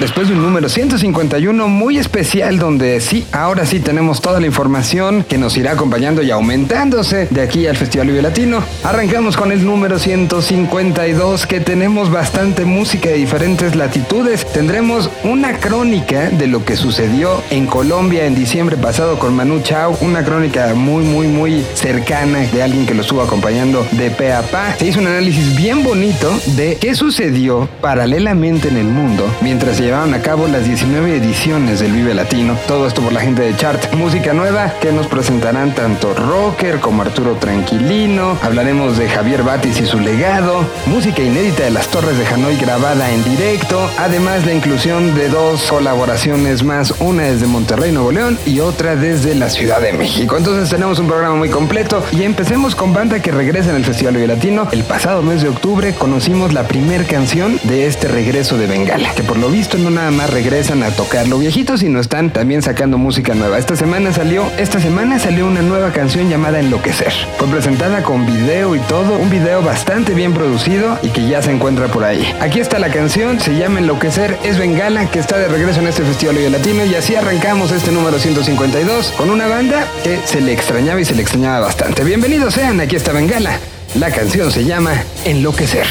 Después de un número 151 muy especial donde sí, ahora sí tenemos toda la información que nos irá acompañando y aumentándose de aquí al Festival Vive Latino. Arrancamos con el número 152 que tenemos bastante música de diferentes latitudes. Tendremos una crónica de lo que sucedió en Colombia en diciembre pasado con Manu Chao, una crónica muy muy muy cercana de alguien que lo estuvo acompañando de pe a pa. Se hizo un análisis bien bonito de qué sucedió paralelamente en el mundo mientras se llevaron a cabo las 19 ediciones del Vive Latino. Todo esto por la gente de Chart. Música nueva que nos presentarán tanto Rocker como Arturo Tranquilino. Hablaremos de Javier Batis y su legado. Música inédita de las Torres de Hanoi grabada en directo. Además la inclusión de dos colaboraciones más. Una desde Monterrey, Nuevo León y otra desde la Ciudad de México. Entonces tenemos un programa muy completo y empecemos con banda que regresa en el Festival Vive Latino. El pasado mes de octubre conocimos la primera canción de este regreso de Bengala, que por lo visto no nada más regresan a tocar lo viejito, sino están también sacando música nueva. Esta semana salió, esta semana salió una nueva canción llamada Enloquecer. Fue presentada con video y todo, un video bastante bien producido y que ya se encuentra por ahí. Aquí está la canción, se llama Enloquecer, es Bengala que está de regreso en este Festival de Latino y así arrancamos este número 152 con una banda que se le extrañaba y se le extrañaba bastante. Bienvenidos sean, aquí está Bengala. La canción se llama Enloquecer.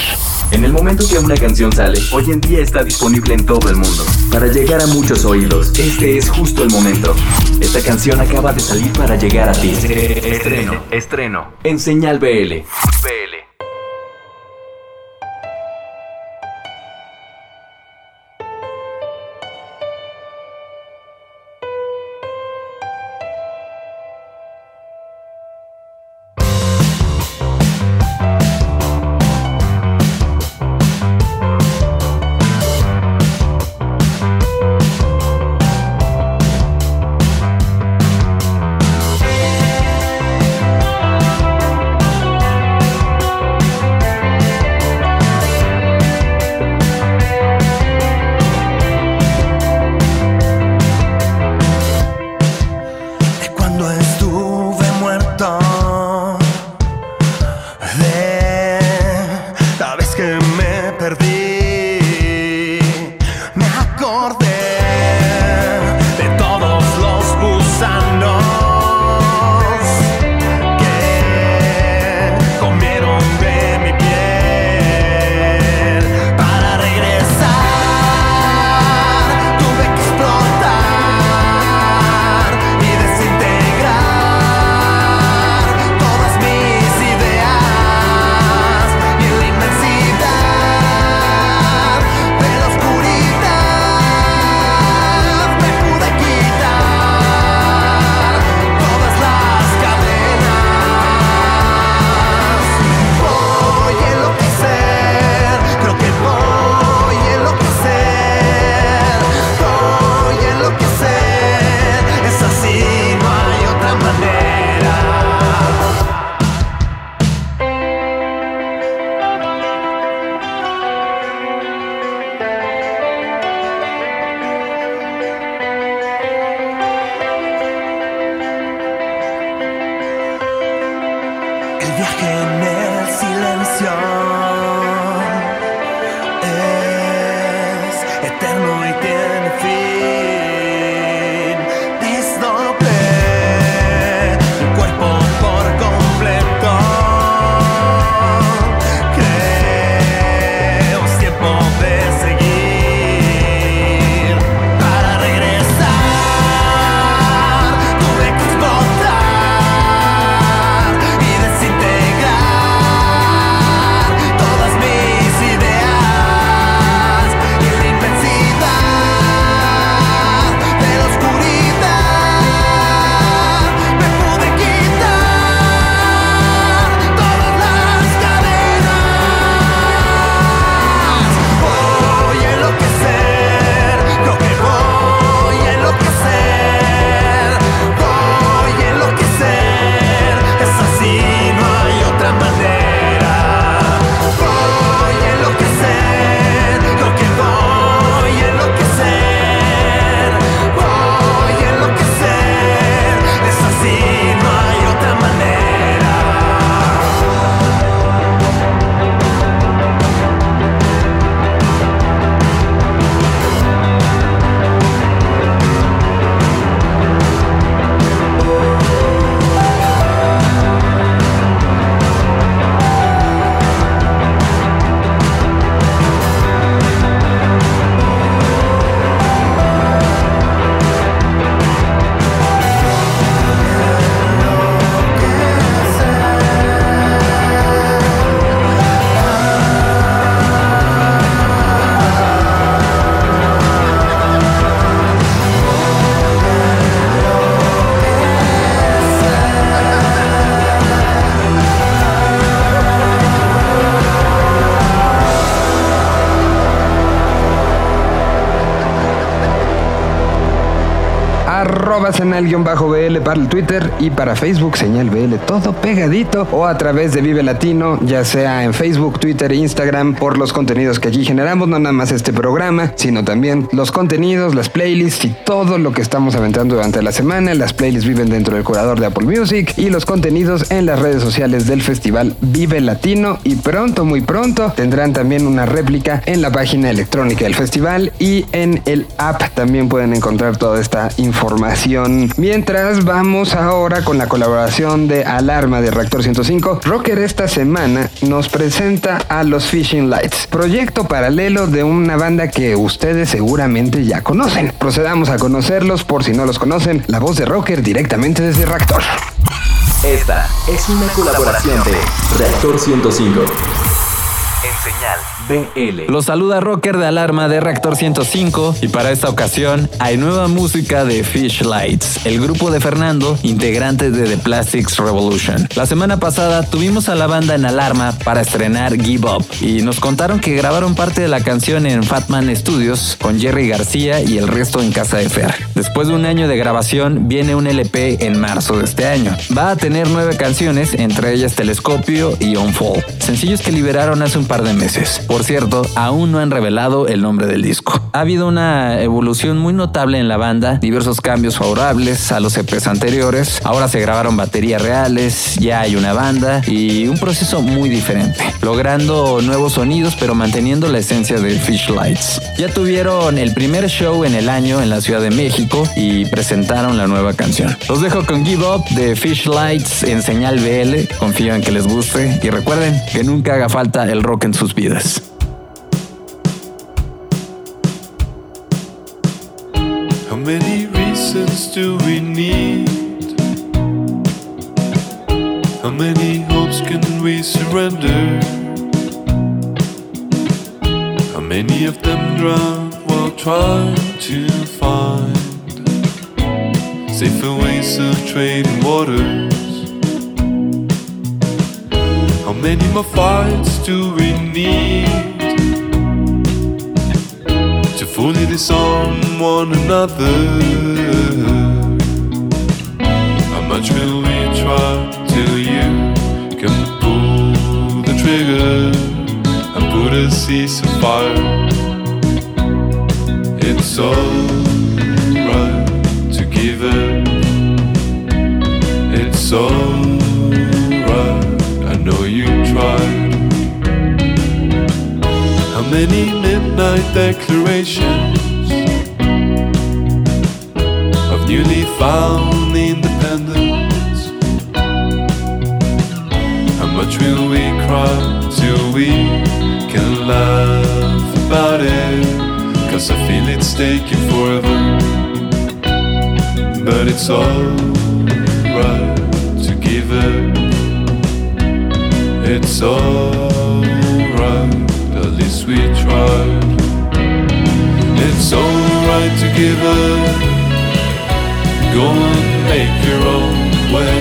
En el momento que una canción sale, hoy en día está disponible en todo el mundo. Para llegar a muchos oídos, este es justo el momento. Esta canción acaba de salir para llegar a ti. Estreno, estreno, en Señal BL. BL. arroba señal-bl para el Twitter y para Facebook señal BL, todo pegadito o a través de Vive Latino, ya sea en Facebook, Twitter e Instagram por los contenidos que aquí generamos, no nada más este programa, sino también los contenidos, las playlists y todo lo que estamos aventando durante la semana. Las playlists viven dentro del curador de Apple Music y los contenidos en las redes sociales del festival Vive Latino y pronto, muy pronto, tendrán también una réplica en la página electrónica del festival y en el app también pueden encontrar toda esta información. Mientras vamos ahora con la colaboración de Alarma de Reactor 105, Rocker esta semana nos presenta a los Fishing Lights, proyecto paralelo de una banda que ustedes seguramente ya conocen. Procedamos a conocerlos por si no los conocen, la voz de Rocker directamente desde Reactor. Esta es una colaboración de Reactor 105 en señal BL. Los saluda Rocker de Alarma de Reactor 105 y para esta ocasión hay nueva música de Fish Lights, el grupo de Fernando, integrante de The Plastics Revolution. La semana pasada tuvimos a la banda en Alarma para estrenar Give Up y nos contaron que grabaron parte de la canción en Fatman Studios con Jerry García y el resto en Casa de Fer. Después de un año de grabación viene un LP en marzo de este año. Va a tener nueve canciones, entre ellas Telescopio y On Fall, sencillos que liberaron hace un par de meses. Por cierto, aún no han revelado el nombre del disco. Ha habido una evolución muy notable en la banda, diversos cambios favorables a los EPs anteriores. Ahora se grabaron baterías reales, ya hay una banda y un proceso muy diferente, logrando nuevos sonidos pero manteniendo la esencia de Fish Lights. Ya tuvieron el primer show en el año en la Ciudad de México y presentaron la nueva canción. Los dejo con Give Up de Fish Lights en señal BL. Confío en que les guste y recuerden que nunca haga falta el rock en sus vidas. How many reasons do we need? How many hopes can we surrender? How many of them drown while trying to find safer ways of trading waters? Many more fights do we need to fully disarm one another? How much will we try till you can pull the trigger and put a cease fire? It's alright to give up. It's alright. Many midnight declarations of newly found independence? How much will we cry till we can laugh about it? Cause I feel it's taking forever. But it's alright to give it. It's least tried. It's alright to give up. Go and make your own way.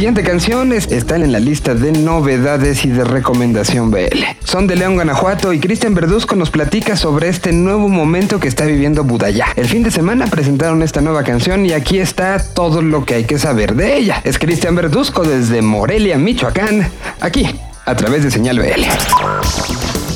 Siguiente canción es- está en la lista de novedades y de recomendación BL. Son de León, Guanajuato y Cristian Verduzco nos platica sobre este nuevo momento que está viviendo Budaya. El fin de semana presentaron esta nueva canción y aquí está todo lo que hay que saber de ella. Es Cristian Verduzco desde Morelia, Michoacán, aquí, a través de Señal BL.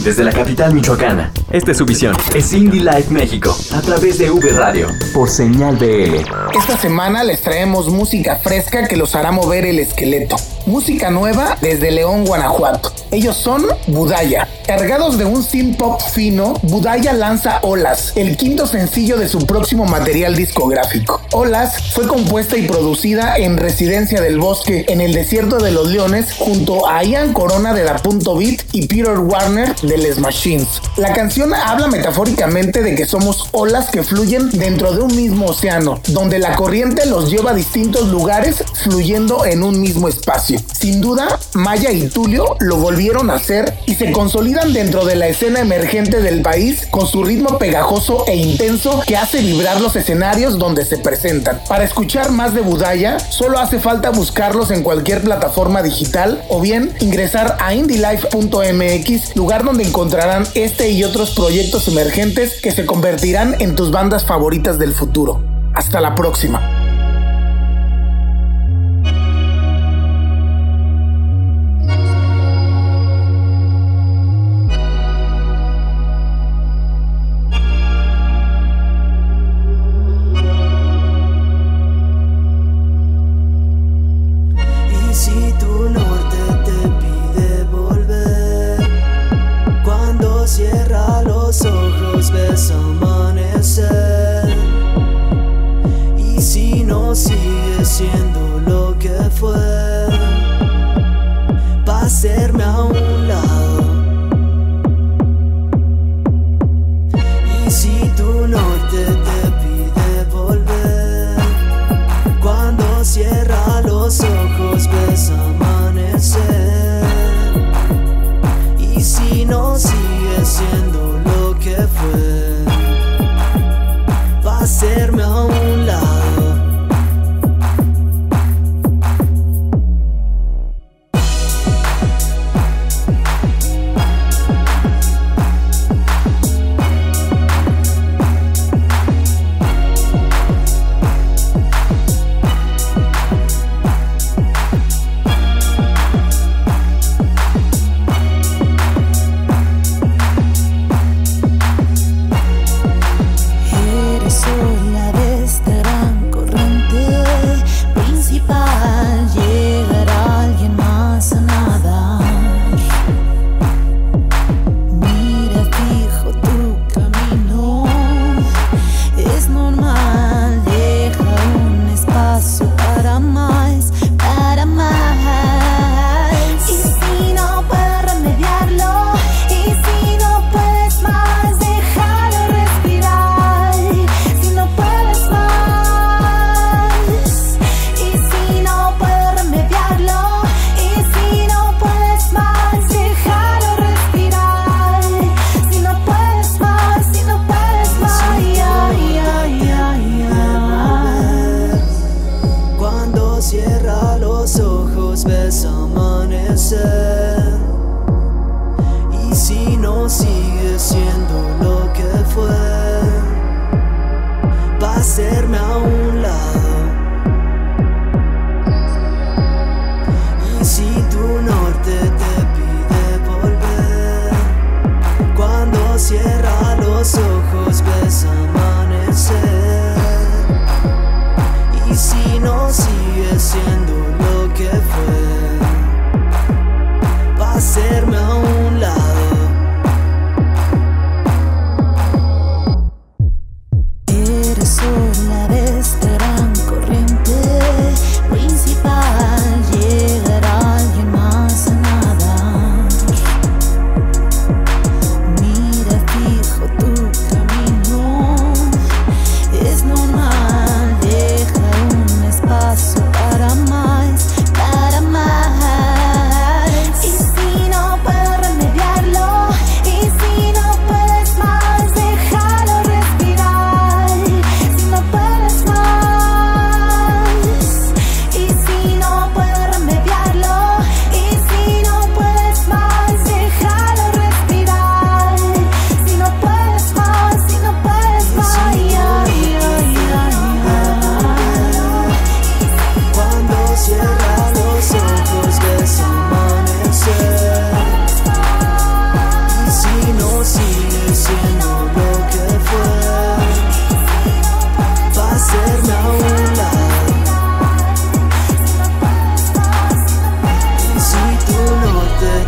Desde la capital michoacana, esta es su visión. Es Indie Life México, a través de V Radio, por señal BL. Esta semana les traemos música fresca que los hará mover el esqueleto. Música nueva desde León, Guanajuato. Ellos son Budaya. Cargados de un synth pop fino, Budaya lanza Olas, el quinto sencillo de su próximo material discográfico. Olas fue compuesta y producida en Residencia del Bosque, en el desierto de los Leones, junto a Ian Corona de la Punto Beat y Peter Warner de Les Machines. La canción habla metafóricamente de que somos olas que fluyen dentro de un mismo océano, donde la corriente los lleva a distintos lugares fluyendo en un mismo espacio. Sin duda, Maya y Tulio lo volvieron a hacer y se consolidan dentro de la escena emergente del país con su ritmo pegajoso e intenso que hace vibrar los escenarios donde se presentan. Para escuchar más de Budaya, solo hace falta buscarlos en cualquier plataforma digital o bien ingresar a indylife.mx, lugar donde encontrarán este y otros proyectos emergentes que se convertirán en tus bandas favoritas del futuro. Hasta la próxima.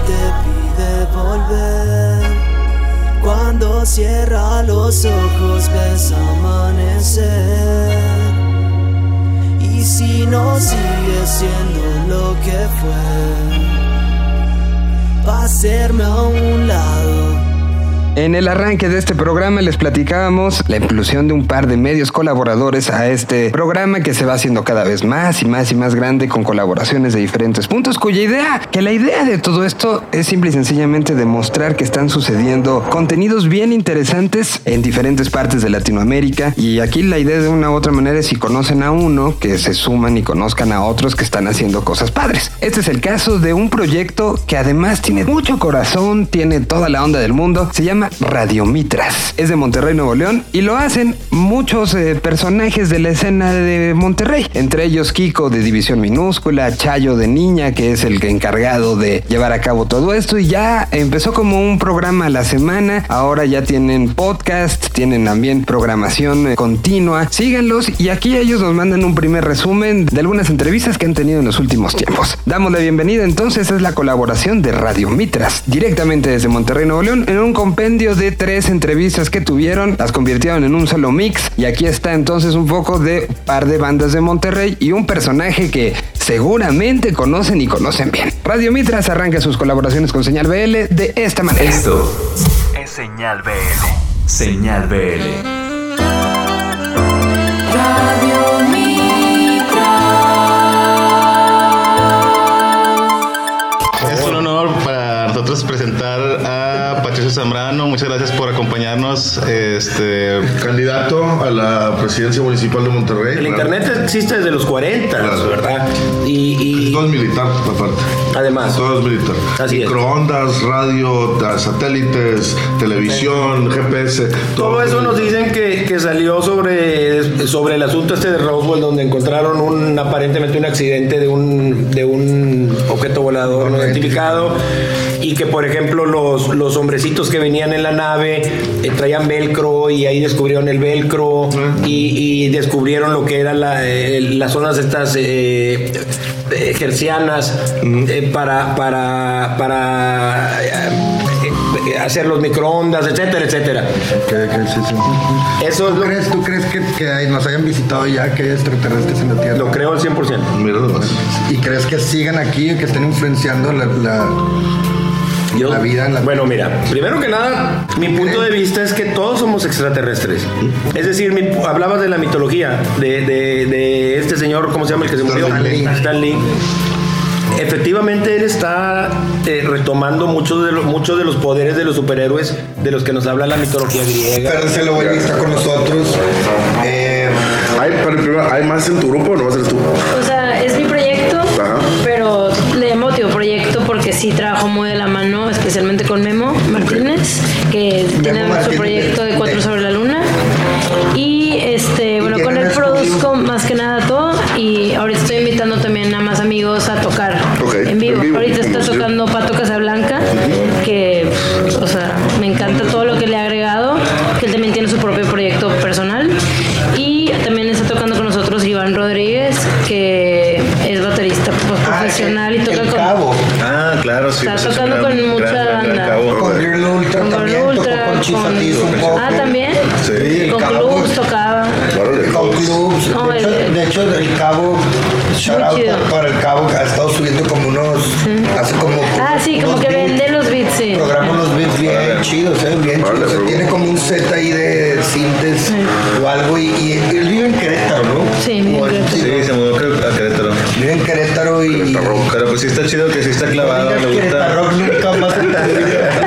Te pide volver Cuando cierra los ojos ves amanecer y si no sigue siendo lo que fue, va a hacerme a un lado. En el arranque de este programa les platicábamos la inclusión de un par de medios colaboradores a este programa que se va haciendo cada vez más y más y más grande con colaboraciones de diferentes puntos, cuya idea, que la idea de todo esto es simple y sencillamente demostrar que están sucediendo contenidos bien interesantes en diferentes partes de Latinoamérica y aquí la idea de una u otra manera es si conocen a uno, que se suman y conozcan a otros que están haciendo cosas padres. Este es el caso de un proyecto que además tiene mucho corazón, tiene toda la onda del mundo, se llama Radio Mitras. Es de Monterrey, Nuevo León y lo hacen muchos eh, personajes de la escena de Monterrey, entre ellos Kiko de División Minúscula, Chayo de Niña, que es el encargado de llevar a cabo todo esto y ya empezó como un programa a la semana, ahora ya tienen podcast, tienen también programación eh, continua, síganlos y aquí ellos nos mandan un primer resumen de algunas entrevistas que han tenido en los últimos tiempos. Damos la bienvenida entonces, es la colaboración de Radio Mitras, directamente desde Monterrey, Nuevo León, en un compendio de tres entrevistas que tuvieron, las convirtieron en un solo mix y aquí está entonces un poco de par de bandas de Monterrey y un personaje que seguramente conocen y conocen bien. Radio Mitras arranca sus colaboraciones con Señal BL de esta manera. Esto es Señal BL. Señal BL. Radio Muchas gracias por acompañarnos. Este, Candidato a la presidencia municipal de Monterrey. El internet existe desde los 40, Claro. ¿verdad? Y, y Todo es militar, aparte. además, Todo es militar. Así es. Microondas, radio, satélites, televisión, GPS. todo eso nos dicen que, que salió sobre, sobre el asunto este de Roswell, donde encontraron un aparentemente un accidente de un, de un objeto volador no identificado. Y que, por ejemplo, los, los hombrecitos que venían en la nave eh, traían velcro y ahí descubrieron el velcro y, y descubrieron lo que eran la, eh, las zonas estas eh, eh, para, para, para hacer los microondas, etcétera, etcétera. Sí, sí. Eso es ¿Tú lo, crees, tú crees que, nos hayan visitado ya, que hay extraterrestres en la Tierra? lo creo al 100%. Mira. ¿Y crees que sigan aquí, que estén influenciando la, la- Yo- la vida en la Bueno, mira, primero que nada, mi punto de vista es que todos somos extraterrestres. Es decir, mi- hablabas de la mitología, de, de- de este señor, ¿cómo se llama el que se murió? Stan Lee. Stan Lee. Efectivamente, él está eh, retomando muchos de, los, muchos de los poderes de los superhéroes de los que nos habla la mitología griega. Pero se lo voy a estar con nosotros. Eh, ¿Hay, pero primero, ¿hay más en tu grupo o no vas a ser tú? O sea, es mi proyecto, Ajá. pero sí trabajo muy de la mano, especialmente con Memo Martínez, que tiene su Martínez. proyecto de Cuatro sobre ha estado subiendo como unos. Hace como. Ah, sí, como que beats, vende los beats, sí. Programa unos beats bien chidos, ¿eh? Bien chidos. O sea, tiene como un set ahí de sintes o algo. Y, y él vive en Querétaro, ¿no? Sí, vive en Querétaro. Sí, se mudó a Querétaro. Vive en Querétaro y. Pero pues sí está chido que sí está clavado, le gusta. Querétaro nunca más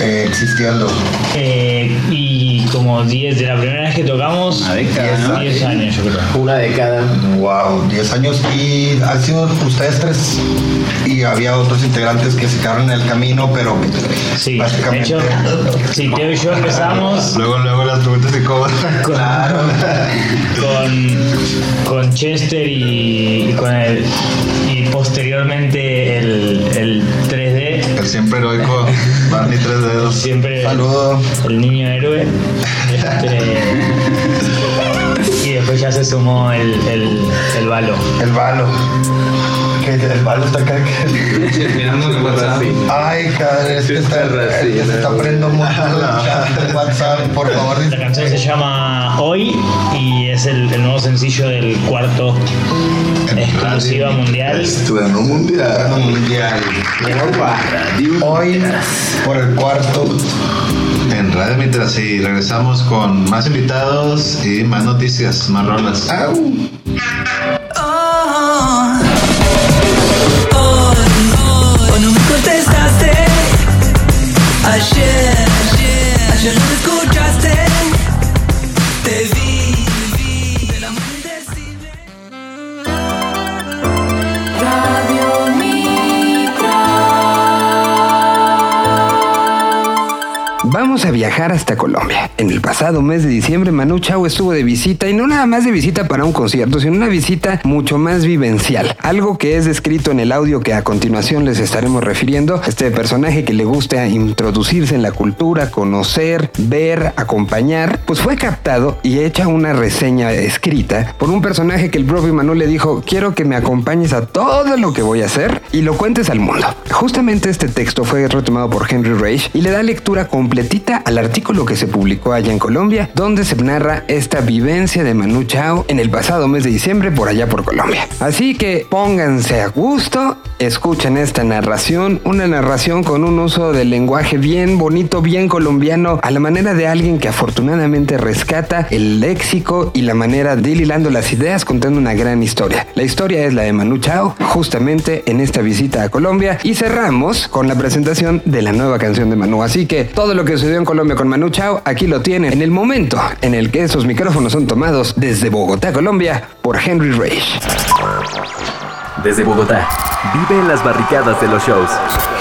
eh, existiendo. Eh, y como 10 de la primera vez que tocamos, Una década, ¿no? 10 años yo creo. Una década. Wow, 10 años y han sido ustedes tres y había otros integrantes que se quedaron en el camino, pero Sí, de básicamente hecho, sí, Teo y yo empezamos Luego, luego las preguntas y cómo. claro. con, con Chester y, y con el y posteriormente el, el 3D, El siempre heroico Barney Tres Dedos. siempre Saludo. el niño héroe. Se sumó el, el, el balo. El balo. Que el balo está acá. Mirando el WhatsApp. Ay, cada vez que está, Sí, se está aprendiendo mucho el chat WhatsApp, por favor. La canción se llama Hoy y es el, el nuevo sencillo del cuarto exclusiva mundial. Estreno mundial. mundial. Hoy por el cuarto. Radio Mientras y regresamos con más invitados y más noticias, más rolas. Hoy no me contestaste. Ayer, ayer no me escuchaste. Te vi, amor indecible. Radio A viajar hasta Colombia. En el pasado mes de diciembre, Manu Chao estuvo de visita y no nada más de visita para un concierto, sino una visita mucho más vivencial. Algo que es descrito en el audio que a continuación les estaremos refiriendo. Este personaje que le gusta introducirse en la cultura, conocer, ver, acompañar, pues fue captado y hecha una reseña escrita por un personaje que el propio Manu le dijo, quiero que me acompañes a todo lo que voy a hacer y lo cuentes al mundo. Justamente este texto fue retomado por Henry Reich y le da lectura completita al artículo que se publicó allá en Colombia, donde se narra esta vivencia de Manu Chao en el pasado mes de diciembre por allá por Colombia. Así que pónganse a gusto, escuchen esta narración, una narración con un uso del lenguaje bien bonito, bien colombiano, a la manera de alguien que afortunadamente rescata el léxico y la manera de ir las ideas contando una gran historia. La historia es la de Manu Chao, justamente en esta visita a Colombia, y cerramos con la presentación de la nueva canción de Manu. Así que todo lo que sucedió en Colombia con Manu Chao, aquí lo tienen en el momento en el que esos micrófonos son tomados desde Bogotá, Colombia, por Henry Reich. Desde Bogotá, vive en las barricadas de los shows.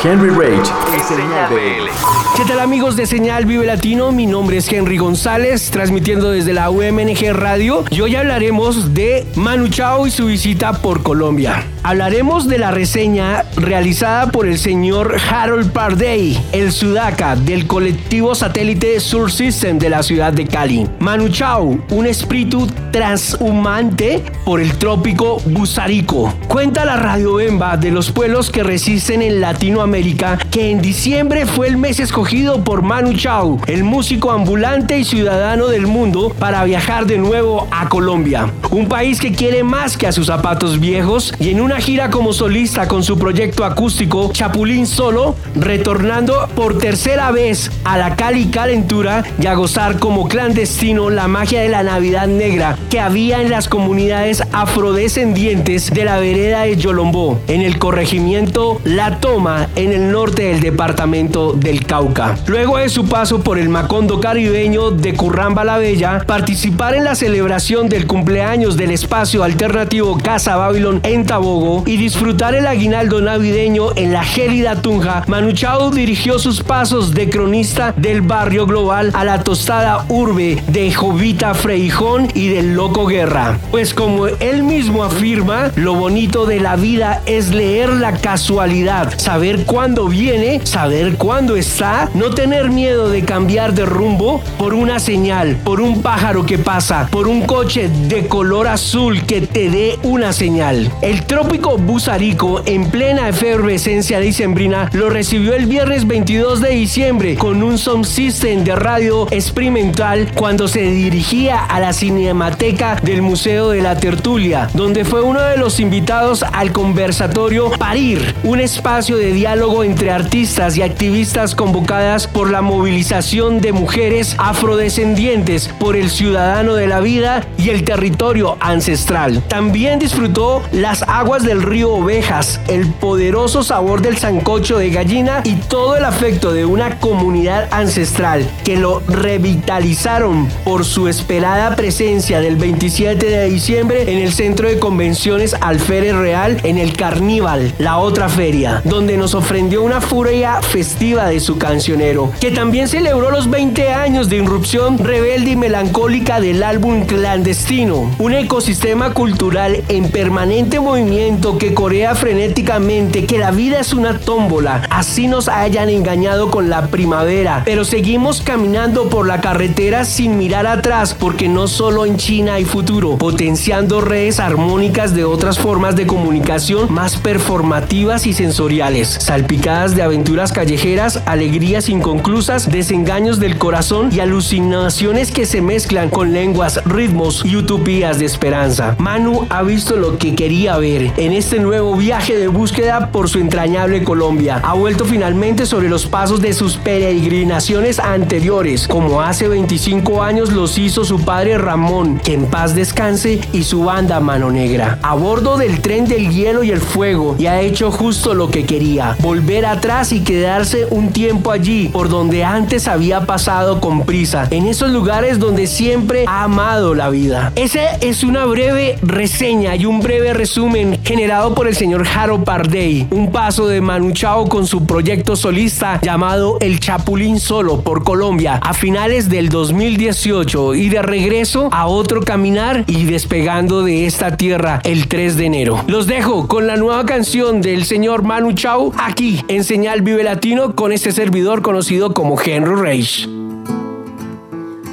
Henry Rage, Señal BL. ¿Qué tal amigos de Señal Vive Latino? Mi nombre es Henry González, transmitiendo desde la UMNG Radio y hoy hablaremos de Manu Chao y su visita por Colombia. Hablaremos de la reseña realizada por el señor Harold Pardey, el sudaca del colectivo satélite Sur System de la ciudad de Cali. Manu Chao, un espíritu transhumante por el trópico Busarico. Cuenta Cuenta la Radio Bemba de los pueblos que resisten en Latinoamérica que en diciembre fue el mes escogido por Manu Chao, el músico ambulante y ciudadano del mundo, para viajar de nuevo a Colombia. Un país que quiere más que a sus zapatos viejos y en una gira como solista con su proyecto acústico Chapulín Solo, retornando por tercera vez a la Cali Calentura y a gozar como clandestino la magia de la Navidad Negra que había en las comunidades afrodescendientes de la vereda de Yolombó, en el corregimiento La Toma, en el norte del departamento del Cauca. Luego de su paso por el Macondo caribeño de Curramba la Bella, participar en la celebración del cumpleaños del espacio alternativo Casa Babylon en Tabogo y disfrutar el aguinaldo navideño en la gélida Tunja, Manu Chao dirigió sus pasos de cronista del barrio global a la tostada urbe de Jovita Freijón y del Loco Guerra. Pues como él mismo afirma, lo bonito de la vida es leer la casualidad, saber cuándo viene, saber cuándo está, no tener miedo de cambiar de rumbo por una señal, por un pájaro que pasa, por un coche de color azul que te dé una señal. El trópico Busarico, en plena efervescencia dicembrina, lo recibió el viernes 22 de diciembre con un sound system de radio experimental cuando se dirigía a la cinemateca del Museo de la Tertulia, donde fue uno de los invitados al conversatorio Parir, un espacio de diálogo entre artistas y activistas convocadas por la movilización de mujeres afrodescendientes por el ciudadano de la vida y el territorio ancestral. También disfrutó las aguas del río Ovejas, el poderoso sabor del sancocho de gallina y todo el afecto de una comunidad ancestral que lo revitalizaron por su esperada presencia del 27 de diciembre en el centro de convenciones Alférez Real en el Carníval, la otra feria, donde nos ofrendió una furia festiva de su cancionero, que también celebró los 20 años de irrupción rebelde y melancólica del álbum Clandestino, un ecosistema cultural en permanente movimiento que corea frenéticamente que la vida es una tómbola, así nos hayan engañado con la primavera, pero seguimos caminando por la carretera sin mirar atrás porque no solo en China hay futuro, potenciando redes armónicas de otras formas de comunicación más performativas y sensoriales, salpicadas de aventuras callejeras, alegrías inconclusas, desengaños del corazón y alucinaciones que se mezclan con lenguas, ritmos y utopías de esperanza. Manu ha visto lo que quería ver en este nuevo viaje de búsqueda por su entrañable Colombia. Ha vuelto finalmente sobre los pasos de sus peregrinaciones anteriores, como hace 25 años los hizo su padre Ramón, que en paz descanse, y su banda Mano Negra. A bordo del tren del hielo y el fuego, y ha hecho justo lo que quería, volver atrás y quedarse un tiempo allí, por donde antes había pasado con prisa, en esos lugares donde siempre ha amado la vida. Esa es una breve reseña y un breve resumen generado por el señor Jaro Pardey, un paso de Manu Chao con su proyecto solista llamado El Chapulín Solo por Colombia a finales del 2018 y de regreso a otro caminar y despegando de esta tierra el 3 de enero. Los dejo con la nueva canción del señor Manu Chao aquí en Señal Vive Latino con este servidor conocido como Henry Reich.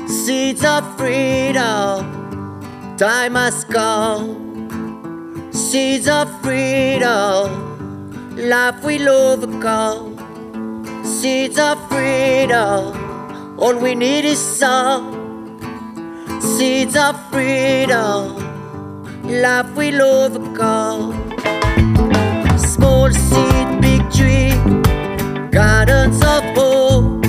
Seeds of freedom, time has come. Seeds of freedom, life will overcome. Seeds of freedom, all we need is some. Seeds of freedom, life will overcome. Small seed, big tree, gardens of hope,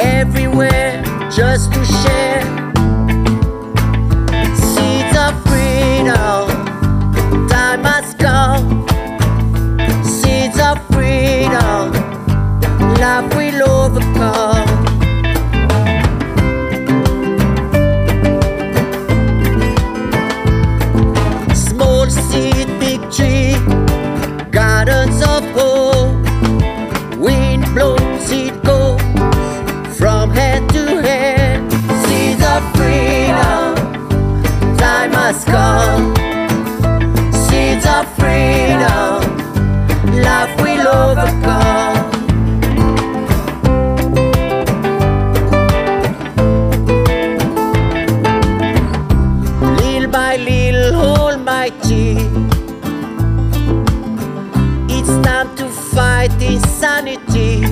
everywhere just to share. Seeds of freedom, time has come. Seeds of freedom, love will overcome. must come. Seeds of freedom, life will overcome. Little by little, Almighty. It's time to fight insanity.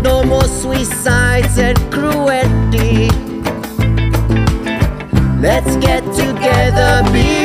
No more suicides and cruelty. Get together, be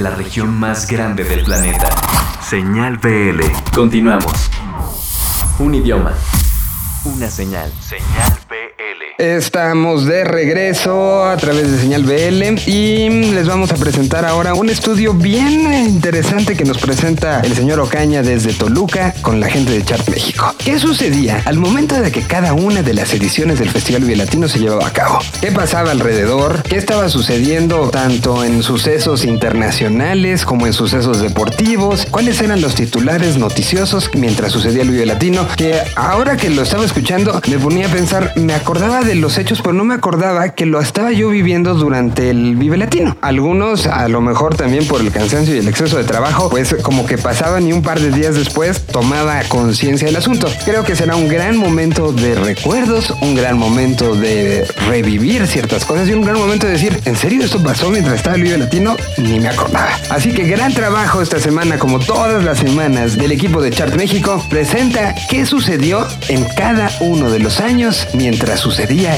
la región más grande del planeta. Señal BL. Continuamos. Un idioma. Una señal. Señal. Estamos de regreso a través de Señal BL y les vamos a presentar ahora un estudio bien interesante que nos presenta el señor Ocaña desde Toluca con la gente de Chart México. ¿Qué sucedía al momento de que cada una de las ediciones del Festival Vive Latino se llevaba a cabo? ¿Qué pasaba alrededor? ¿Qué estaba sucediendo tanto en sucesos internacionales como en sucesos deportivos? ¿Cuáles eran los titulares noticiosos mientras sucedía el Vive Latino? Que ahora que lo estaba escuchando me ponía a pensar, me acordaba de los hechos, pero no me acordaba que lo estaba yo viviendo durante el Vive Latino. Algunos, a lo mejor también por el cansancio y el exceso de trabajo, pues como que pasaban y un par de días después tomaba conciencia del asunto. Creo que será un gran momento de recuerdos, un gran momento de revivir ciertas cosas y un gran momento de decir, ¿en serio esto pasó mientras estaba el Vive Latino? Ni me acordaba. Así que gran trabajo esta semana, como todas las semanas, del equipo de Chart México, presenta qué sucedió en cada uno de los años mientras sucedía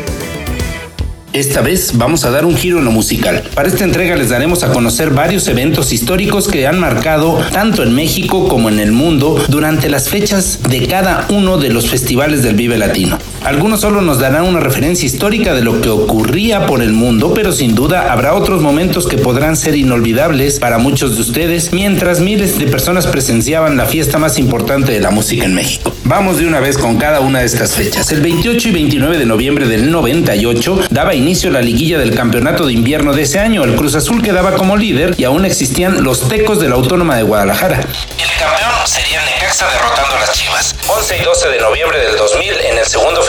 Esta vez vamos a dar un giro en lo musical. Para esta entrega les daremos a conocer varios eventos históricos que han marcado tanto en México como en el mundo durante las fechas de cada uno de los festivales del Vive Latino. Algunos solo nos darán una referencia histórica de lo que ocurría por el mundo, pero sin duda habrá otros momentos que podrán ser inolvidables para muchos de ustedes mientras miles de personas presenciaban la fiesta más importante de la música en México. Vamos de una vez con cada una de estas fechas. El 28 y 29 de noviembre del 98 daba inicio la liguilla del campeonato de invierno de ese año. El Cruz Azul quedaba como líder y aún existían los tecos de la Autónoma de Guadalajara. El campeón sería Necaxa derrotando a las Chivas. 11 y 12 de noviembre del 2000 en el segundo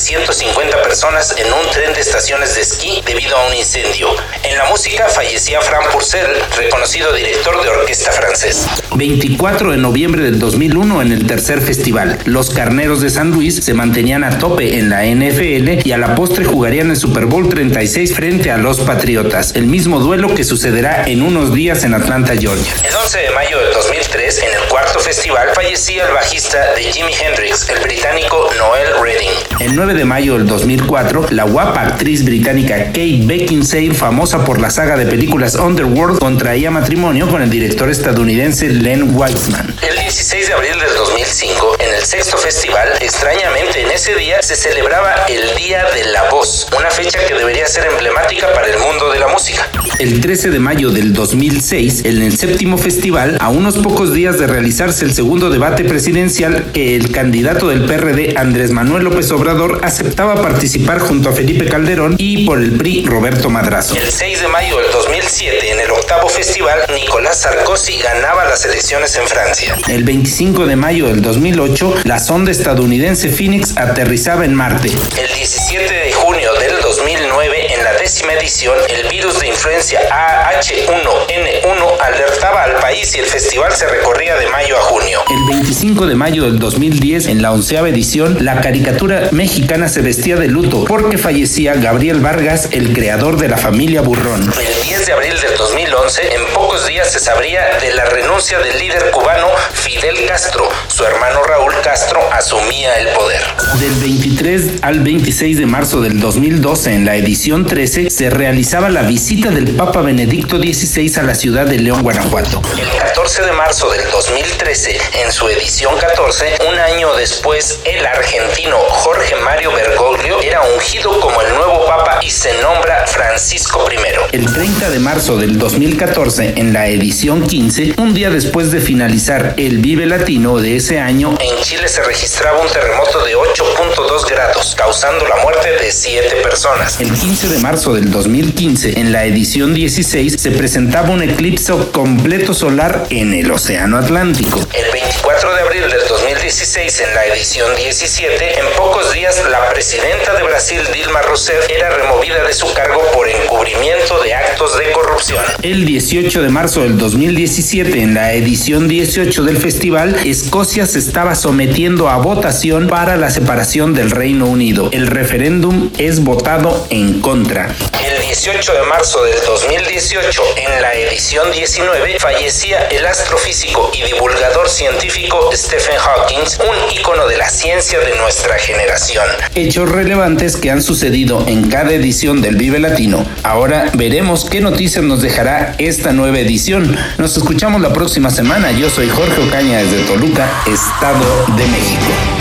150 personas en un tren de estaciones de esquí debido a un incendio. En la música fallecía Frank Purcell, reconocido director de orquesta francés. 24 de noviembre del 2001 en el tercer festival. Los Carneros de San Luis se mantenían a tope en la NFL y a la postre jugarían el Super Bowl 36 frente a los Patriotas, el mismo duelo que sucederá en unos días en Atlanta, Georgia. El 11 de mayo del 2003, en el cuarto festival, fallecía el bajista de Jimi Hendrix, el británico Noel Redding. El 9 de mayo del 2004, la guapa actriz británica Kate Beckinsale, famosa por la saga de películas Underworld, contraía matrimonio con el director estadounidense Len Wiseman. El 16 de abril del 2005, en el sexto festival, extrañamente en ese día se celebraba el Día de la Voz, una fecha que debería ser emblemática para el mundo de la música. El 13 de mayo del 2006, en el séptimo festival, a unos pocos días de realizarse el segundo debate presidencial, el candidato del PRD, Andrés Manuel López Obrador, aceptaba participar junto a Felipe Calderón y por el PRI, Roberto Madrazo. El 6 de mayo del 2007, en el octavo festival, Nicolás Sarkozy ganaba las elecciones en Francia. El 25 de mayo del 2008, la sonda estadounidense Phoenix aterrizaba en Marte. El 17 de junio del 2009, en la décima edición, el virus de influencia AH1N1 alertaba al país y el festival se recorría de mayo a junio. El 25 de mayo del 2010, en la onceava edición, la caricatura mexicana se vestía de luto porque fallecía Gabriel Vargas, el creador de la familia Burrón. El 10 de abril del 2011, en pocos días se sabría de la renuncia del líder cubano Fidel Castro. Su hermano Raúl Castro asumía el poder. Del 23 al 26 de marzo del 2012, en la edición 13, se realizaba la visita del Papa Benedicto XVI a la ciudad de León, Guanajuato. El 14 de marzo del 2013, en su edición 14, un año después, el argentino Jorge Mario Bergoglio era ungido como el nuevo Papa y se nombra Francisco I. El 30 de marzo del 2014, en la edición 15, un día después de finalizar el Vive Latino de ese año, en Chile se registraba un terremoto de 8.2 grados, causando la muerte de 7 personas. El 15 de marzo del 2015, en la edición 16, se presentaba un eclipse completo solar en el Océano Atlántico. El 24 de abril del 2016, en la edición 17, en pocos días la presidenta de Brasil, Dilma Rousseff, era removida de su cargo por encubrimiento de actos de corrupción. El 18 de marzo del 2017, en la edición 18 del festival, Escocia se estaba sometiendo a votación para la separación del Reino Unido. El referéndum es votado en contra. El 18 de marzo del 2018, en la edición 19, fallecía el astrofísico y divulgador científico Stephen Hawking, un ícono de la ciencia de nuestra generación. Hechos relevantes que han sucedido en cada edición del Vive Latino. Ahora veremos qué noticias nos dejará esta nueva edición. Nos escuchamos la próxima semana. Yo soy Jorge Ocaña desde Toluca, Estado de México.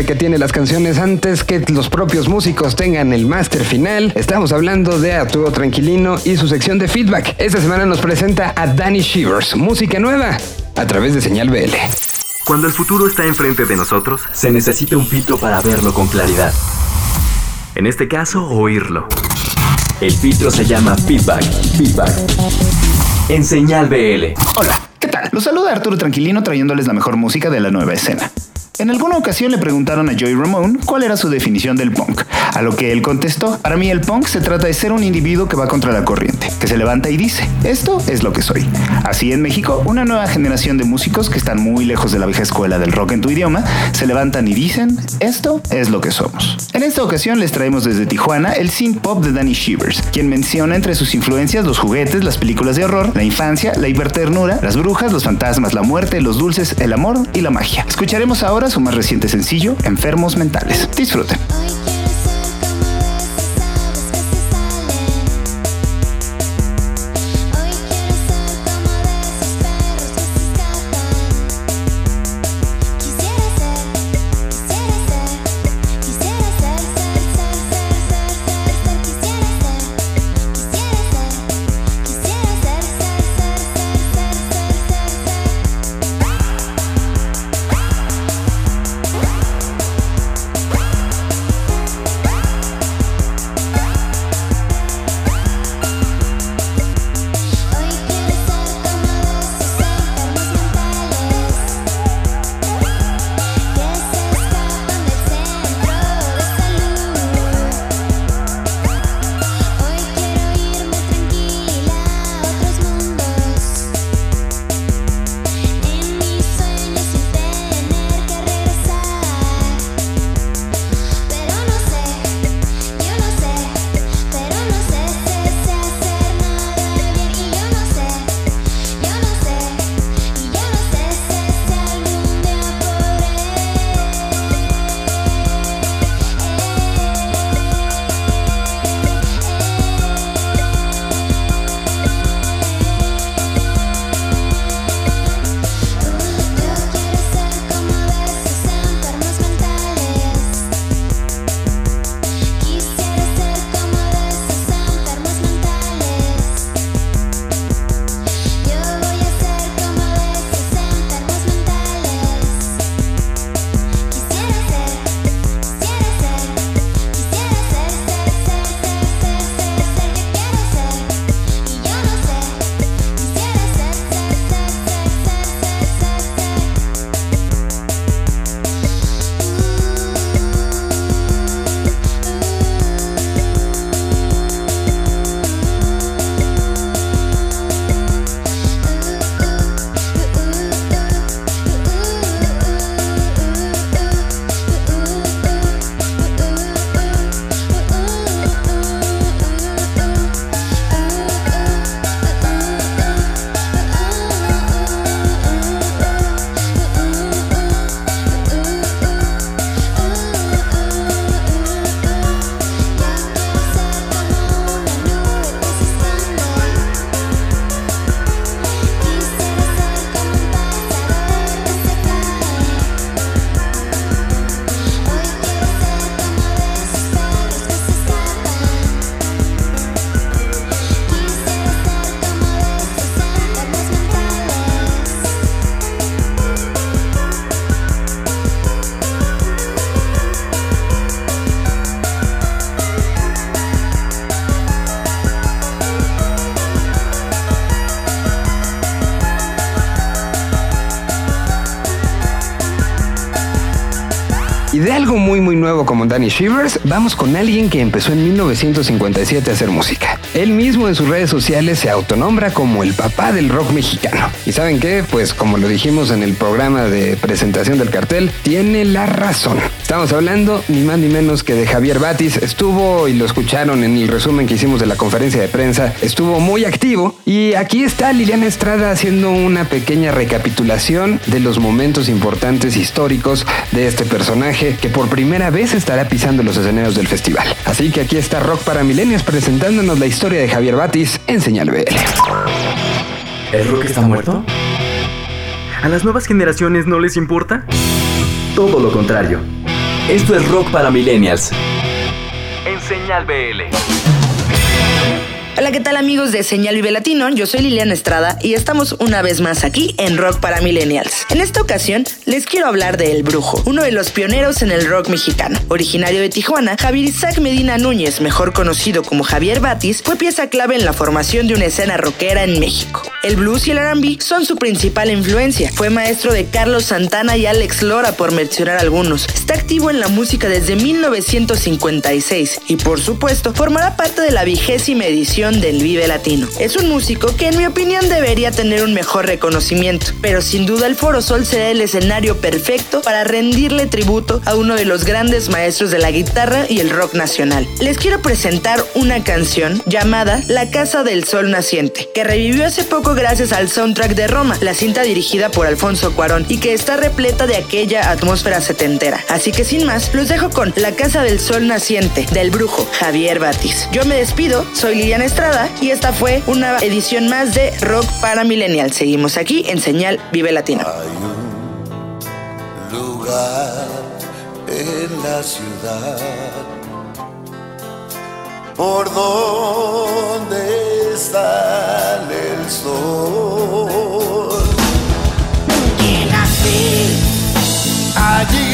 Que tiene las canciones antes que los propios músicos tengan el máster final. Estamos hablando de Arturo Tranquilino y su sección de feedback. Esta semana nos presenta a Danny Shivers, música nueva, a través de Señal BL. Cuando el futuro está enfrente de nosotros, se necesita un filtro para verlo con claridad. En este caso, oírlo. El filtro se llama feedback. Feedback. En Señal BL. Hola, ¿qué tal? Los saluda Arturo Tranquilino trayéndoles la mejor música de la nueva escena. En alguna ocasión le preguntaron a Joey Ramone cuál era su definición del punk, A lo que él contestó, para mí el punk se trata de ser un individuo que va contra la corriente, que se levanta y dice, esto es lo que soy. Así en México, una nueva generación de músicos que están muy lejos de la vieja escuela del rock en tu idioma, se levantan y dicen, esto es lo que somos. En esta ocasión les traemos desde Tijuana el synth pop de Danny Shivers, quien menciona entre sus influencias los juguetes, las películas de horror, la infancia, la hiperternura, las brujas, los fantasmas, la muerte, los dulces, el amor y la magia. Escucharemos ahora su más reciente sencillo, Enfermos Mentales. Disfruten. Nuevo como Danny Shivers, vamos con alguien que empezó en 1957 a hacer música. Él mismo en sus redes sociales se autonombra como el papá del rock mexicano. ¿Y saben qué? Pues como lo dijimos en el programa de presentación del cartel, tiene la razón. Estamos hablando ni más ni menos que de Javier Batis. Estuvo, y lo escucharon en el resumen que hicimos de la conferencia de prensa, estuvo muy activo. Y aquí está Liliana Estrada haciendo una pequeña recapitulación de los momentos importantes históricos de este personaje que por primera vez estará pisando los escenarios del festival. Así que aquí está Rock para Milenios presentándonos la historia de Javier Batis en Señal BL. ¿El rock está muerto? ¿A las nuevas generaciones no les importa? Todo lo contrario. Esto es Rock para Millennials. En Señal BL. Hola, ¿qué tal amigos de Señal Vive Latino? Yo soy Liliana Estrada y estamos una vez más aquí en Rock para Millennials. En esta ocasión les quiero hablar de El Brujo, uno de los pioneros en el rock mexicano. Originario de Tijuana, Javier Isaac Medina Núñez, mejor conocido como Javier Batis, fue pieza clave en la formación de una escena rockera en México. El blues y el R&B son su principal influencia. Fue maestro de Carlos Santana y Alex Lora por mencionar algunos. Está activo en la música desde 1956 y por supuesto formará parte de la vigésima edición del Vive Latino. Es un músico que en mi opinión debería tener un mejor reconocimiento, pero sin duda el Foro Sol será el escenario perfecto para rendirle tributo a uno de los grandes maestros de la guitarra y el rock nacional. Les quiero presentar una canción llamada La Casa del Sol Naciente, que revivió hace poco gracias al soundtrack de Roma, la cinta dirigida por Alfonso Cuarón y que está repleta de aquella atmósfera setentera. Así que sin más, los dejo con La Casa del Sol Naciente del brujo Javier Batis. Yo me despido, soy Liliana Estrada y esta fue una edición más de Rock para Millennial. Seguimos aquí en Señal Vive Latino. lugar en la ciudad por donde sale el sol. Y nací allí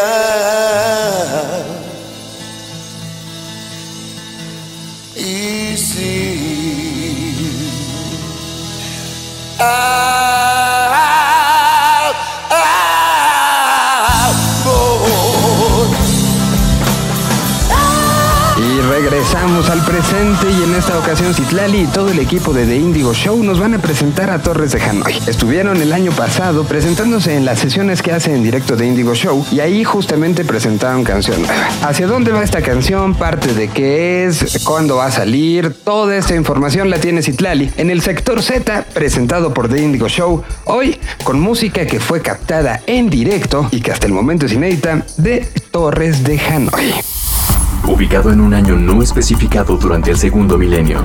miseria. Y sí. Ah, al presente y en esta ocasión Citlali y todo el equipo de The Indigo Show nos van a presentar a Torres de Hanoi. Estuvieron el año pasado presentándose en las sesiones que hace en directo de Indigo Show y ahí justamente presentaron canción nueva. ¿Hacia dónde va esta canción? Parte de qué es, cuándo va a salir, toda esta información la tiene Citlali en el sector Z presentado por The Indigo Show, hoy con música que fue captada en directo y que hasta el momento es inédita de Torres de Hanoi. Ubicado en un año no especificado durante el segundo milenio,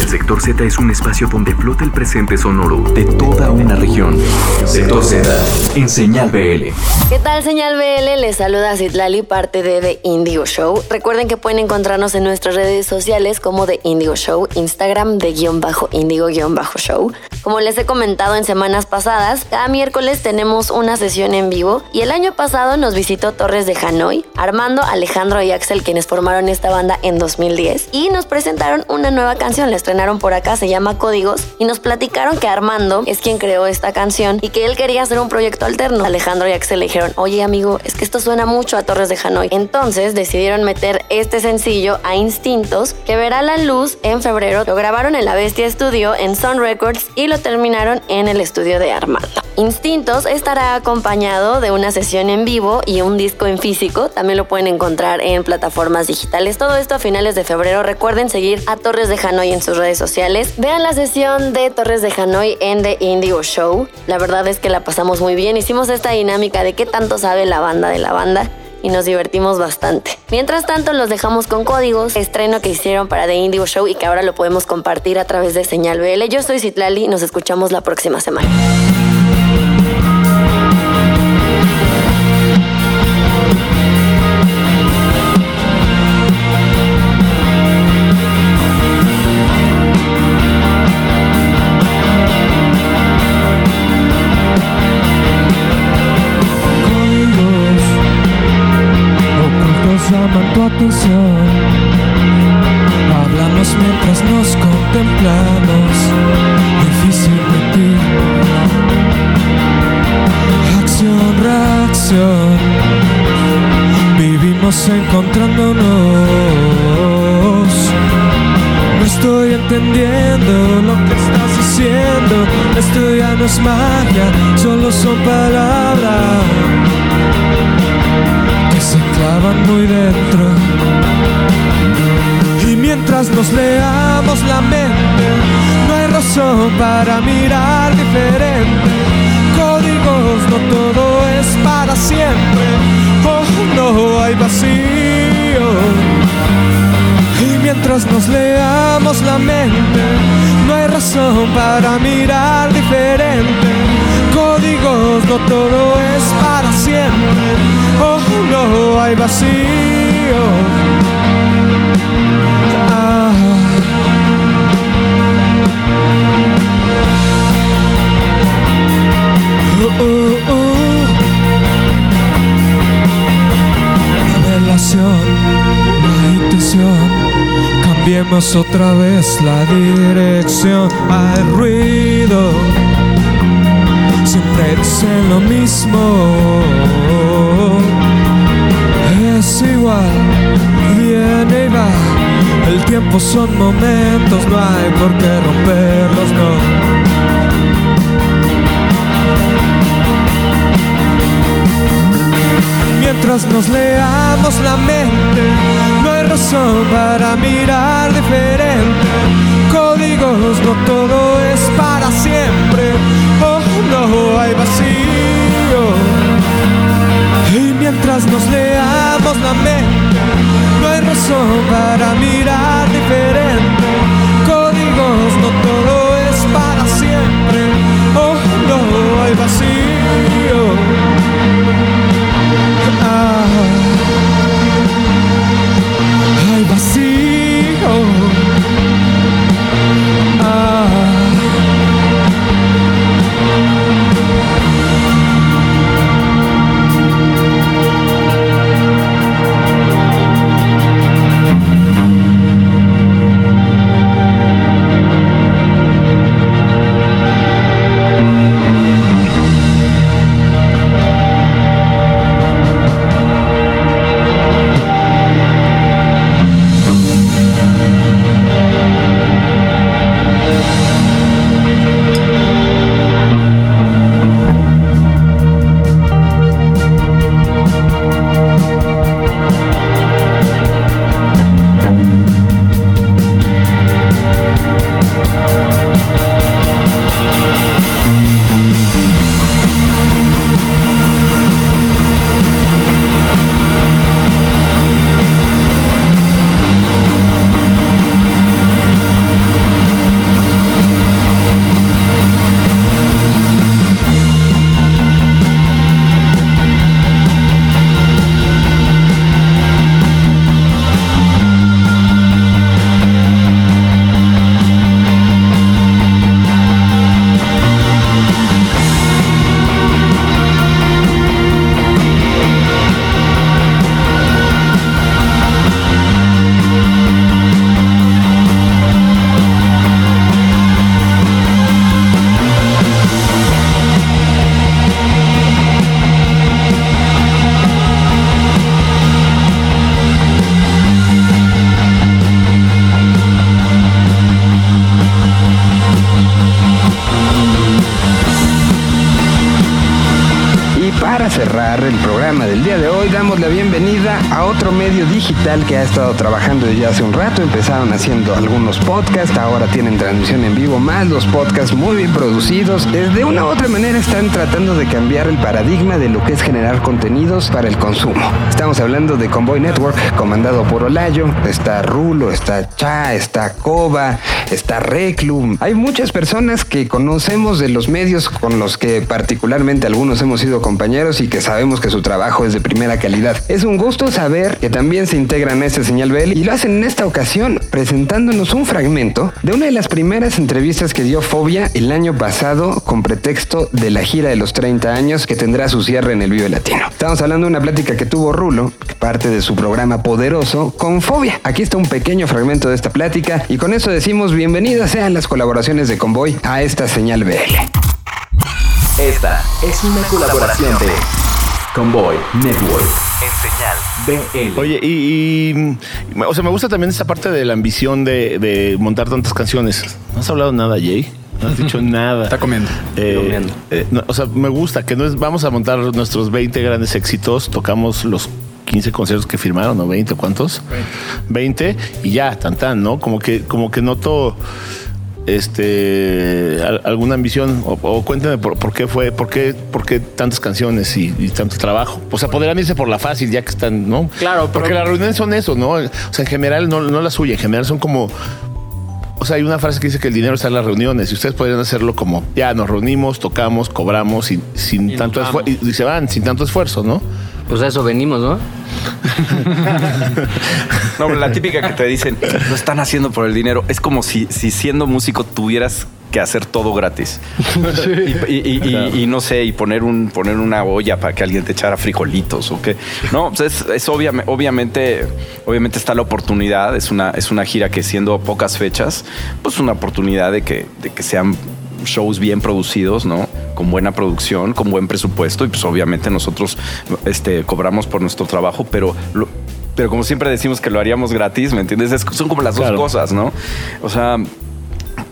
El sector Z es un espacio donde flota el presente sonoro de toda una región. Sector Z, en Señal BL. ¿Qué tal, señal BL? Les saluda Citlali, parte de The Indigo Show. Recuerden que pueden encontrarnos en nuestras redes sociales como The Indigo Show, Instagram de guion bajo indigo guion bajo show. Como les he comentado en semanas pasadas, cada miércoles tenemos una sesión en vivo y el año pasado nos visitó Torres de Hanoi, Armando, Alejandro y Axel, quienes formaron esta banda en 2010 y nos presentaron una nueva canción, la estrenaron por acá, se llama Códigos y nos platicaron que Armando es quien creó esta canción y que él quería hacer un proyecto alterno. Alejandro y Axel le dijeron, oye amigo, es que esto suena mucho a Torres de Hanoi. Entonces decidieron meter este sencillo a Instintos, que verá la luz en febrero. Lo grabaron en La Bestia Studio, en Sun Records y lo terminaron en el estudio de Armando. Instintos estará acompañado de una sesión en vivo y un disco en físico. También lo pueden encontrar en plataformas digitales. Todo esto a finales de febrero. Recuerden seguir a Torres de Hanoi en sus redes sociales. Vean la sesión de Torres de Hanoi en The Indigo Show. La verdad es que la pasamos muy bien. Hicimos esta dinámica de qué tanto sabe la banda de la banda y nos divertimos bastante. Mientras tanto, los dejamos con códigos, estreno que hicieron para The Indigo Show y que ahora lo podemos compartir a través de Señal BL. Yo soy Citlali y nos escuchamos la próxima semana. Otra vez la dirección. Hay ruido, siempre dicen lo mismo. Es igual, viene y va. El tiempo son momentos, no hay por qué romperlos, no. Mientras nos leamos la mente, hay razón para mirar diferente. Códigos, no todo es para siempre. Oh, no hay vacío. Y mientras nos leamos la mente, no hay razón para mirar diferente. Digital que ha estado trabajando desde hace un rato. Empezaron haciendo algunos podcasts, ahora tienen transmisión en vivo, más los podcasts muy bien producidos. De una u otra manera están tratando de cambiar el paradigma de lo que es generar contenidos para el consumo. Estamos hablando de Convoy Network, comandado por Olayo. Está Rulo, está Cha, está Koba, está Reclum. Hay muchas personas que conocemos de los medios con los que particularmente algunos hemos sido compañeros y que sabemos que su trabajo es de primera calidad. Es un gusto saber que también se integran a este señal BL y lo hacen en esta ocasión presentándonos un fragmento de una de las primeras entrevistas que dio Fobia el año pasado con pretexto de la gira de los 30 años que tendrá su cierre en el Vive Latino. Estamos hablando de una plática que tuvo Rulo, parte de su programa Poderoso, con Fobia. Aquí está un pequeño fragmento de esta plática y con eso decimos bienvenidas sean las colaboraciones de Convoy a esta señal BL. Esta es una colaboración de Convoy Network en señal BL. Oye, y, y- o sea, me gusta también esa parte de la ambición de, de montar tantas canciones. No has hablado nada, Jay. No has dicho nada. Está comiendo. o sea, me gusta que no es, vamos a montar nuestros 20 grandes éxitos. Tocamos los 15 conciertos que firmaron, ¿no? 20, ¿cuántos? 20 y ya, tan tan, ¿no? Como que, como que noto este al- alguna ambición o, o cuéntame por, por qué fue, por qué, por qué tantas canciones y, y tanto trabajo. O sea, podrían irse por la fácil ya que están, ¿no? Claro, porque pero- las reuniones son eso, ¿no? O sea, en general no, no la suya, en general son como o sea, hay una frase que dice que el dinero está en las reuniones y ustedes podrían hacerlo como ya nos reunimos, tocamos, cobramos y, sin tanto esfuerzo y, y se van sin tanto esfuerzo, ¿no? Pues a eso venimos, ¿no? no, la típica que te dicen, lo están haciendo por el dinero. Es como si, si siendo músico tuvieras que hacer todo gratis. Y, y- y- y- y no sé, y poner un poner una olla para que alguien te echara frijolitos o qué. No, pues es, es obviame- obviamente, obviamente está la oportunidad. Es una, es una gira que siendo pocas fechas, pues una oportunidad de que, de que sean shows bien producidos, ¿no? Con buena producción, con buen presupuesto y pues obviamente nosotros este, cobramos por nuestro trabajo, pero... lo- pero como siempre decimos que lo haríamos gratis, ¿me entiendes? Es- son como las dos cosas, ¿no? O sea,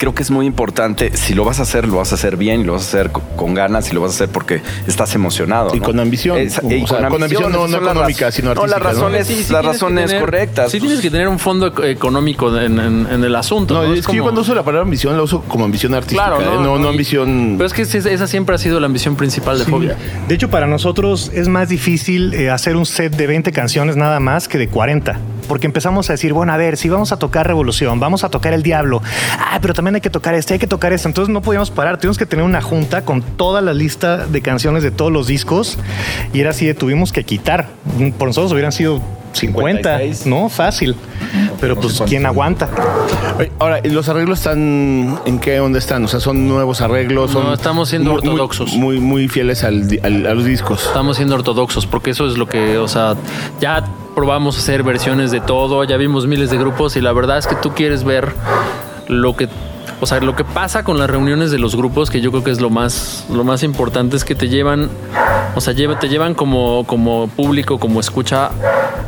creo que es muy importante. Si lo vas a hacer, lo vas a hacer bien, y lo vas a hacer co- con ganas y lo vas a hacer porque estás emocionado. Y ¿no? con ambición. O y sea, con, con ambición no- las económica, sino No, las artística, ¿no? razones, Sí, sí las tienes que razones tener- correctas. Sí, tienes que tener un fondo ec- económico en, en- en el asunto. No, No, es, que yo cuando uso la palabra ambición la uso como ambición artística, Claro, ¿eh? no, no, no, no, y- ambición. Pero es que esa esa siempre ha sido la ambición principal de Sí. Fobia. De hecho, para nosotros es más difícil eh, hacer un set de 20 canciones nada más que de 40. Porque empezamos a decir, bueno, a ver, si vamos a tocar Revolución, vamos a tocar El Diablo, ah, pero también hay que tocar este, hay que tocar este. Entonces no podíamos parar, tuvimos que tener una junta con toda la lista de canciones de todos los discos y era así de tuvimos que quitar. Por nosotros hubieran sido 50, ¿no? Fácil. Pero pues, ¿quién aguanta? Ahora, ¿y ¿los arreglos están en qué onda están? O sea, son nuevos arreglos, son No, estamos siendo muy- ortodoxos. Muy, muy, fieles al- a los discos. Estamos siendo ortodoxos porque eso es lo que, o sea, ya probamos hacer versiones de todo, ya vimos miles de grupos y la verdad es que tú quieres ver lo que, o sea, lo que pasa con las reuniones de los grupos, que yo creo que es lo más, lo más importante, es que te llevan, o sea, te llevan como, como público, como escucha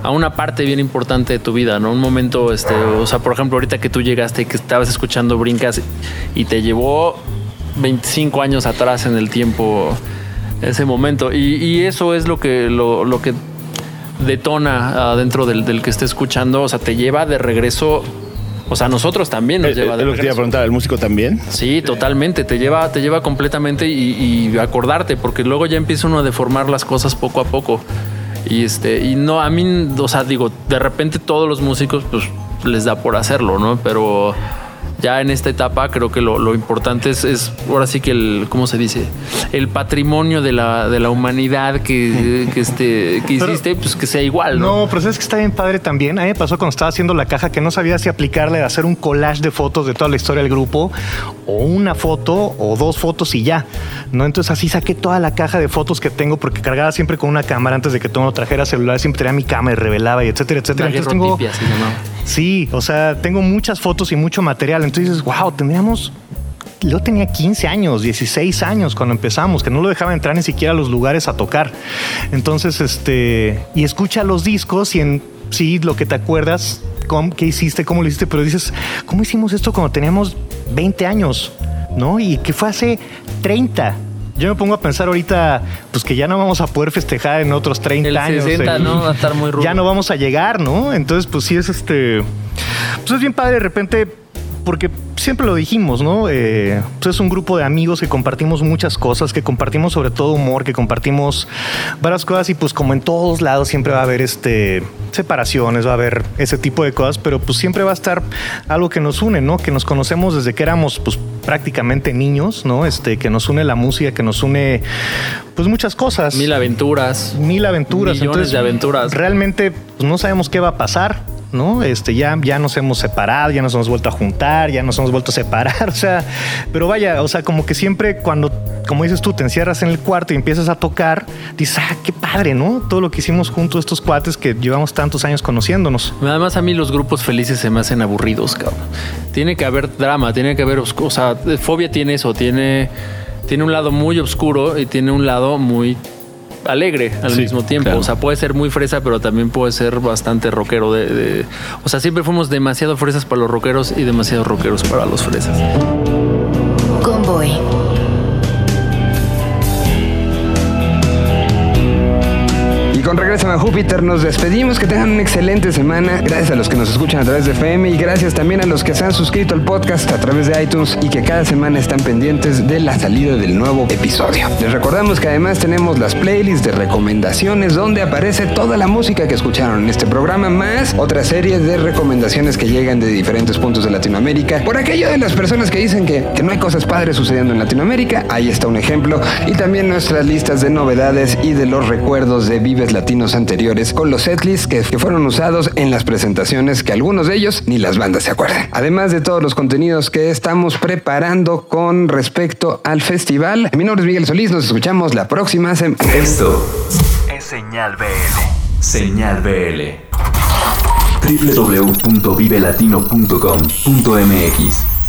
a una parte bien importante de tu vida, ¿no? Un momento, este, o sea, por ejemplo, ahorita que tú llegaste y que estabas escuchando Brincas y te llevó 25 años atrás en el tiempo ese momento. Y, eso es lo que, lo que detona ah, dentro del, del que esté escuchando. O sea, te lleva de regreso. O sea, a nosotros también nos Eh, lleva eh, de lo que te iba a preguntar, ¿el músico también? Sí, totalmente. Te lleva, te lleva completamente y, y acordarte, porque luego ya empieza uno a deformar las cosas poco a poco. Y este, y no, a mí, o sea, digo, de repente todos los músicos, pues, les da por hacerlo, ¿no? Pero ya en esta etapa creo que lo, lo importante es, es ahora sí que el, ¿cómo se dice? El patrimonio de la, de la humanidad que, que, este, que Pero- hiciste, pues que sea igual, ¿no? No, pero sabes que está bien padre también. A mí me pasó cuando estaba haciendo la caja que no sabía si aplicarle a hacer un collage de fotos de toda la historia del grupo o una foto o dos fotos y ya. No, entonces así saqué toda la caja de fotos que tengo porque cargaba siempre con una cámara antes de que todo lo trajera celular, siempre tenía mi cámara y revelaba y etcétera, etcétera. Entonces tengo Daguerrotipia se llamaba. Sí, o sea, tengo muchas fotos y mucho material. Entonces wow, tendríamos. Yo tenía 15 años, 16 años cuando empezamos, que no lo dejaba entrar ni siquiera a los lugares a tocar. Entonces, este. Y escucha los discos y en sí lo que te acuerdas, cómo, qué hiciste, cómo lo hiciste, pero dices, ¿cómo hicimos esto cuando teníamos 20 años? ¿No? Y que fue hace 30. Yo me pongo a pensar ahorita, pues que ya no vamos a poder festejar en otros 30 El años. 60, eh, ¿no? Va a estar muy rudo. Ya no vamos a llegar, ¿no? Entonces, pues sí es este. Pues es bien padre de repente, porque siempre lo dijimos, ¿no? Eh, pues es un grupo de amigos que compartimos muchas cosas, que compartimos sobre todo humor, que compartimos varias cosas y pues como en todos lados siempre va a haber este separaciones, va a haber ese tipo de cosas, pero pues siempre va a estar algo que nos une, ¿no? Que nos conocemos desde que éramos pues prácticamente niños, ¿no? Este, que nos une la música, que nos une pues muchas cosas. Mil aventuras. Mil aventuras. Millones de aventuras. Realmente pues, no sabemos qué va a pasar. ¿no? Este, ya, ya nos hemos separado, ya nos hemos vuelto a juntar, ya nos hemos vuelto a separar, o sea, pero vaya, o sea, como que siempre cuando, como dices tú, te encierras en el cuarto y empiezas a tocar, dices, ah, qué padre, ¿no? Todo lo que hicimos juntos estos cuates que llevamos tantos años conociéndonos. Además a mí los grupos felices se me hacen aburridos, cabrón. Tiene que haber drama, tiene que haber, o sea, Fobia tiene eso, tiene, tiene un lado muy oscuro y tiene un lado muy alegre al Sí, mismo tiempo. claro. O sea, puede ser muy fresa, pero también puede ser bastante rockero. De, de- o sea, siempre fuimos demasiado fresas para los rockeros y demasiado rockeros para los fresas. Convoy. Júpiter nos despedimos. Que tengan una excelente semana. Gracias a los que nos escuchan a través de FM y gracias también a los que se han suscrito al podcast a través de iTunes y que cada semana están pendientes de la salida del nuevo episodio. Les recordamos que además tenemos las playlists de recomendaciones donde aparece toda la música que escucharon en este programa, más otra serie de recomendaciones que llegan de diferentes puntos de Latinoamérica. Por aquello de las personas que dicen que, que no hay cosas padres sucediendo en Latinoamérica, ahí está un ejemplo. Y también nuestras listas de novedades y de los recuerdos de Vives Latinos con los setlists que, que fueron usados en las presentaciones que algunos de ellos ni las bandas se acuerdan. Además de todos los contenidos que estamos preparando con respecto al festival. Mi nombre es Miguel Solís, nos escuchamos la próxima semana. Esto es Señal BL. Señal BL. www.vivelatino.com.mx